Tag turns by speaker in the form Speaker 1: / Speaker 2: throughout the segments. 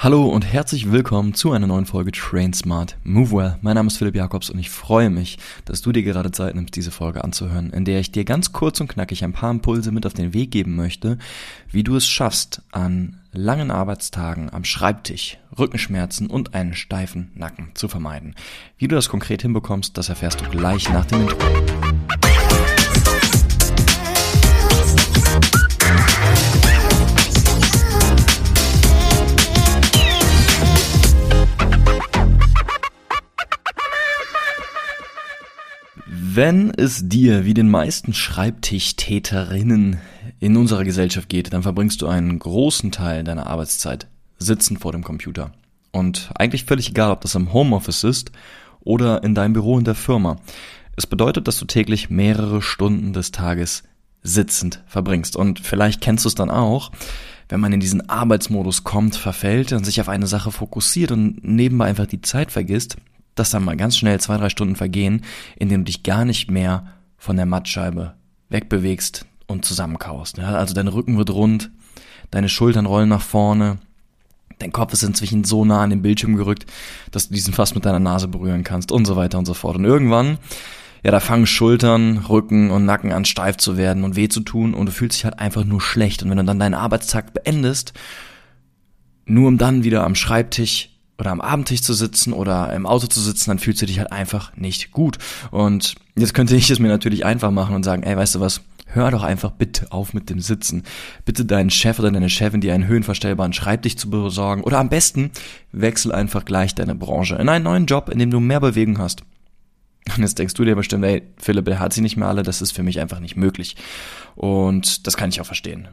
Speaker 1: Hallo und herzlich willkommen zu einer neuen Folge Train Smart Move Well. Mein Name ist Philipp Jakobs und ich freue mich, dass du dir gerade Zeit nimmst, diese Folge anzuhören, in der ich dir ganz kurz und knackig ein paar Impulse mit auf den Weg geben möchte, wie du es schaffst, an langen Arbeitstagen am Schreibtisch Rückenschmerzen und einen steifen Nacken zu vermeiden. Wie du das konkret hinbekommst, das erfährst du gleich nach dem Intro. Wenn es dir wie den meisten Schreibtischtäterinnen in unserer Gesellschaft geht, dann verbringst du einen großen Teil deiner Arbeitszeit sitzend vor dem Computer. Und eigentlich völlig egal, ob das im Homeoffice ist oder in deinem Büro in der Firma. Es bedeutet, dass du täglich mehrere Stunden des Tages sitzend verbringst. Und vielleicht kennst du es dann auch, wenn man in diesen Arbeitsmodus kommt, verfällt und sich auf eine Sache fokussiert und nebenbei einfach die Zeit vergisst, dass dann mal ganz schnell zwei, drei Stunden vergehen, in denen du dich gar nicht mehr von der Mattscheibe wegbewegst und zusammenkaust. Ja, also dein Rücken wird rund, deine Schultern rollen nach vorne, dein Kopf ist inzwischen so nah an den Bildschirm gerückt, dass du diesen fast mit deiner Nase berühren kannst und so weiter und so fort. Und irgendwann, ja, da fangen Schultern, Rücken und Nacken an steif zu werden und weh zu tun und du fühlst dich halt einfach nur schlecht. Und wenn du dann deinen Arbeitstag beendest, nur um dann wieder am Schreibtisch oder am Abendtisch zu sitzen oder im Auto zu sitzen, dann fühlst du dich halt einfach nicht gut. Und jetzt könnte ich es mir natürlich einfach machen und sagen, ey, weißt du was, hör doch einfach bitte auf mit dem Sitzen. Bitte deinen Chef oder deine Chefin dir einen höhenverstellbaren Schreibtisch zu besorgen oder am besten wechsel einfach gleich deine Branche in einen neuen Job, in dem du mehr Bewegung hast. Und jetzt denkst du dir bestimmt, ey, Philipp, der hat sie nicht mehr alle, das ist für mich einfach nicht möglich. Und das kann ich auch verstehen.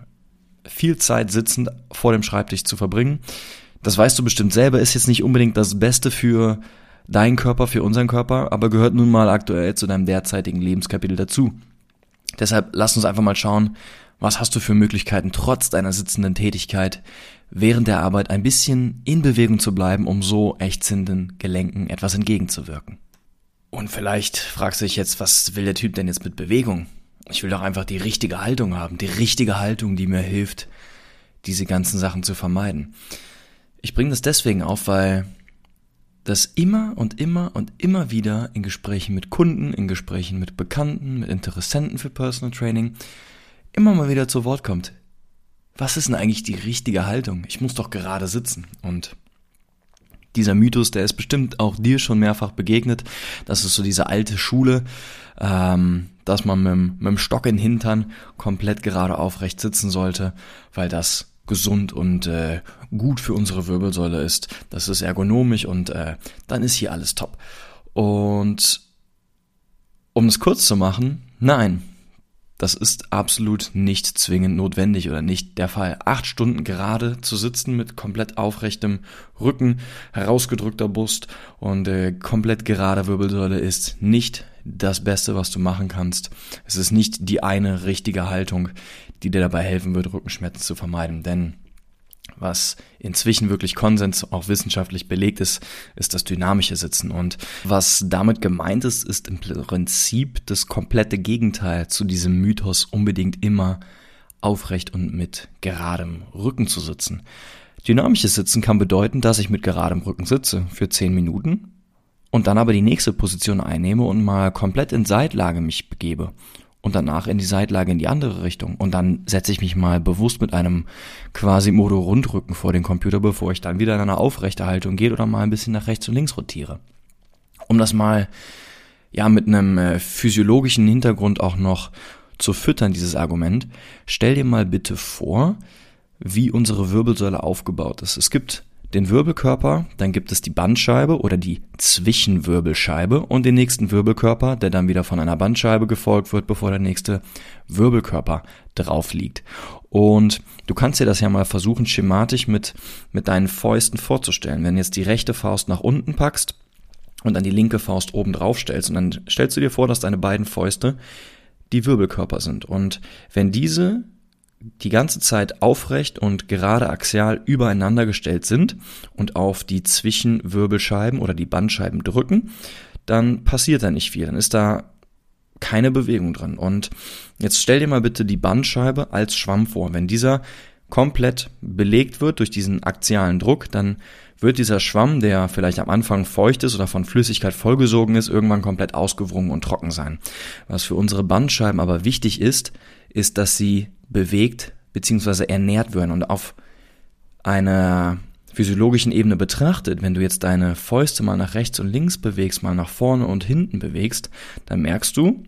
Speaker 1: Viel Zeit sitzend vor dem Schreibtisch zu verbringen, das weißt du bestimmt selber, ist jetzt nicht unbedingt das Beste für deinen Körper, für unseren Körper, aber gehört nun mal aktuell zu deinem derzeitigen Lebenskapitel dazu. Deshalb lass uns einfach mal schauen, was hast du für Möglichkeiten, trotz deiner sitzenden Tätigkeit während der Arbeit ein bisschen in Bewegung zu bleiben, um so ächzenden Gelenken etwas entgegenzuwirken. Und vielleicht fragst du dich jetzt, was will der Typ denn jetzt mit Bewegung? Ich will doch einfach die richtige Haltung haben, die richtige Haltung, die mir hilft, diese ganzen Sachen zu vermeiden. Ich bringe das deswegen auf, weil das immer und immer und immer wieder in Gesprächen mit Kunden, in Gesprächen mit Bekannten, mit Interessenten für Personal Training immer mal wieder zu Wort kommt. Was ist denn eigentlich die richtige Haltung? Ich muss doch gerade sitzen. Und dieser Mythos, der ist bestimmt auch dir schon mehrfach begegnet. Das ist so diese alte Schule, ähm, dass man mit, mit dem Stock in den Hintern komplett gerade aufrecht sitzen sollte, weil das gesund und äh, gut für unsere Wirbelsäule ist. Das ist ergonomisch und äh, dann ist hier alles top. Und um es kurz zu machen, nein, das ist absolut nicht zwingend notwendig oder nicht der Fall. Acht Stunden gerade zu sitzen mit komplett aufrechtem Rücken, herausgedrückter Brust und äh, komplett gerader Wirbelsäule ist nicht das Beste, was du machen kannst. Es ist nicht die eine richtige Haltung, die dir dabei helfen wird, Rückenschmerzen zu vermeiden. Denn was inzwischen wirklich Konsens auch wissenschaftlich belegt ist, ist das dynamische Sitzen. Und was damit gemeint ist, ist im Prinzip das komplette Gegenteil zu diesem Mythos, unbedingt immer aufrecht und mit geradem Rücken zu sitzen. Dynamisches Sitzen kann bedeuten, dass ich mit geradem Rücken sitze für 10 Minuten und dann aber die nächste Position einnehme und mal komplett in Seitlage mich begebe und danach in die Seitlage in die andere Richtung und dann setze ich mich mal bewusst mit einem quasi Modo Rundrücken vor den Computer, bevor ich dann wieder in eine aufrechte Haltung gehe oder mal ein bisschen nach rechts und links rotiere. Um das mal ja mit einem äh, physiologischen Hintergrund auch noch zu füttern, dieses Argument, stell dir mal bitte vor, wie unsere Wirbelsäule aufgebaut ist. Es gibt den Wirbelkörper, dann gibt es die Bandscheibe oder die Zwischenwirbelscheibe und den nächsten Wirbelkörper, der dann wieder von einer Bandscheibe gefolgt wird, bevor der nächste Wirbelkörper drauf liegt. Und du kannst dir das ja mal versuchen, schematisch mit, mit deinen Fäusten vorzustellen. Wenn du jetzt die rechte Faust nach unten packst und dann die linke Faust oben drauf stellst und dann stellst du dir vor, dass deine beiden Fäuste die Wirbelkörper sind. Und wenn diese die ganze Zeit aufrecht und gerade axial übereinander gestellt sind und auf die Zwischenwirbelscheiben oder die Bandscheiben drücken, dann passiert da nicht viel. Dann ist da keine Bewegung drin. Und jetzt stell dir mal bitte die Bandscheibe als Schwamm vor. Wenn dieser komplett belegt wird durch diesen axialen Druck, dann wird dieser Schwamm, der vielleicht am Anfang feucht ist oder von Flüssigkeit vollgesogen ist, irgendwann komplett ausgewrungen und trocken sein. Was für unsere Bandscheiben aber wichtig ist, ist, dass sie bewegt bzw. ernährt werden und auf einer physiologischen Ebene betrachtet, wenn du jetzt deine Fäuste mal nach rechts und links bewegst, mal nach vorne und hinten bewegst, dann merkst du,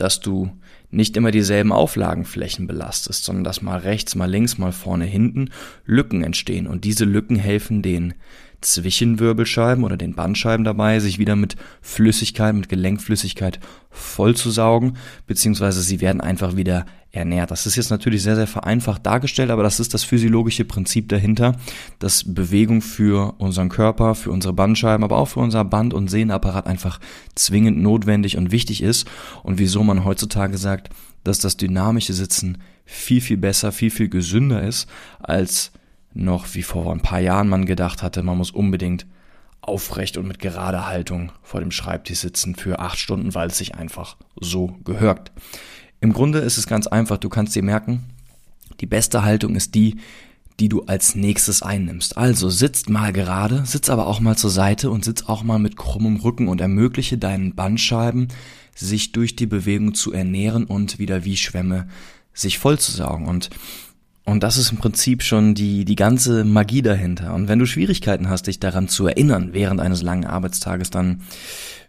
Speaker 1: dass du nicht immer dieselben Auflagenflächen belastest, sondern dass mal rechts, mal links, mal vorne, hinten Lücken entstehen. Und diese Lücken helfen den Zwischenwirbelscheiben oder den Bandscheiben dabei, sich wieder mit Flüssigkeit, mit Gelenkflüssigkeit vollzusaugen, beziehungsweise sie werden einfach wieder ernährt. Das ist jetzt natürlich sehr, sehr vereinfacht dargestellt, aber das ist das physiologische Prinzip dahinter, dass Bewegung für unseren Körper, für unsere Bandscheiben, aber auch für unser Band- und Sehnenapparat einfach zwingend notwendig und wichtig ist und wieso man heutzutage sagt, dass das dynamische Sitzen viel, viel besser, viel, viel gesünder ist als noch wie vor ein paar Jahren man gedacht hatte, man muss unbedingt aufrecht und mit gerader Haltung vor dem Schreibtisch sitzen für acht Stunden, weil es sich einfach so gehört. Im Grunde ist es ganz einfach, du kannst dir merken, die beste Haltung ist die, die du als nächstes einnimmst. Also sitzt mal gerade, sitz aber auch mal zur Seite und sitz auch mal mit krummem Rücken und ermögliche deinen Bandscheiben, sich durch die Bewegung zu ernähren und wieder wie Schwämme sich vollzusaugen. Und und das ist im Prinzip schon die, die ganze Magie dahinter. Und wenn du Schwierigkeiten hast, dich daran zu erinnern während eines langen Arbeitstages, dann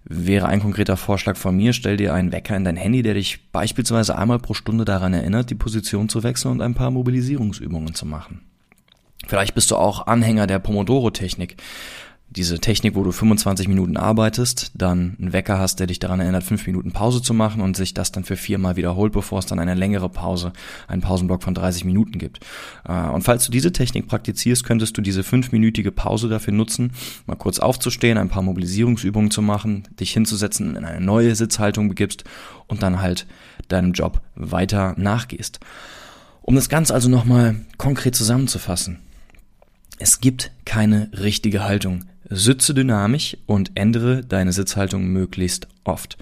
Speaker 1: wäre ein konkreter Vorschlag von mir, stell dir einen Wecker in dein Handy, der dich beispielsweise einmal pro Stunde daran erinnert, die Position zu wechseln und ein paar Mobilisierungsübungen zu machen. Vielleicht bist du auch Anhänger der Pomodoro-Technik diese Technik, wo du 25 Minuten arbeitest, dann einen Wecker hast, der dich daran erinnert, fünf Minuten Pause zu machen und sich das dann für viermal wiederholt, bevor es dann eine längere Pause, einen Pausenblock von 30 Minuten gibt. Äh, und falls du diese Technik praktizierst, könntest du diese fünfminütige Pause dafür nutzen, mal kurz aufzustehen, ein paar Mobilisierungsübungen zu machen, dich hinzusetzen, in eine neue Sitzhaltung begibst und dann halt deinem Job weiter nachgehst. Um das Ganze also nochmal konkret zusammenzufassen. Es gibt keine richtige Haltung. Sitze dynamisch und ändere deine Sitzhaltung möglichst oft.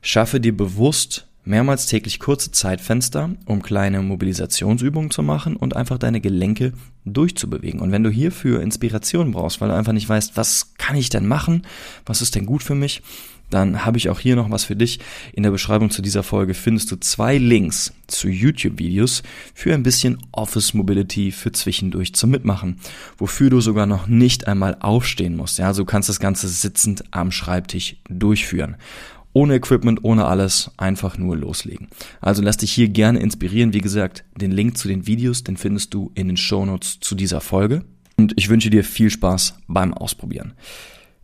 Speaker 1: Schaffe dir bewusst mehrmals täglich kurze Zeitfenster, um kleine Mobilisationsübungen zu machen und einfach deine Gelenke durchzubewegen. Und wenn du hierfür Inspiration brauchst, weil du einfach nicht weißt, was kann ich denn machen, was ist denn gut für mich, dann habe ich auch hier noch was für dich. In der Beschreibung zu dieser Folge findest du zwei Links zu YouTube-Videos für ein bisschen Office Mobility für zwischendurch zum Mitmachen, wofür du sogar noch nicht einmal aufstehen musst. Ja, so kannst das Ganze sitzend am Schreibtisch durchführen. Ohne Equipment, ohne alles, einfach nur loslegen. Also lass dich hier gerne inspirieren. Wie gesagt, den Link zu den Videos, den findest du in den Shownotes zu dieser Folge. Und ich wünsche dir viel Spaß beim Ausprobieren.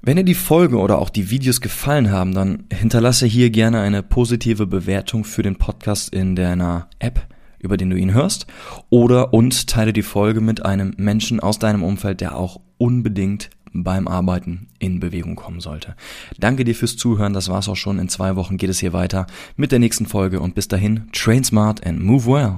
Speaker 1: Wenn dir die Folge oder auch die Videos gefallen haben, dann hinterlasse hier gerne eine positive Bewertung für den Podcast in deiner App, über den du ihn hörst, oder und teile die Folge mit einem Menschen aus deinem Umfeld, der auch unbedingt beim Arbeiten in Bewegung kommen sollte. Danke dir fürs Zuhören, das war's auch schon. In zwei Wochen geht es hier weiter mit der nächsten Folge und bis dahin, train smart and move well.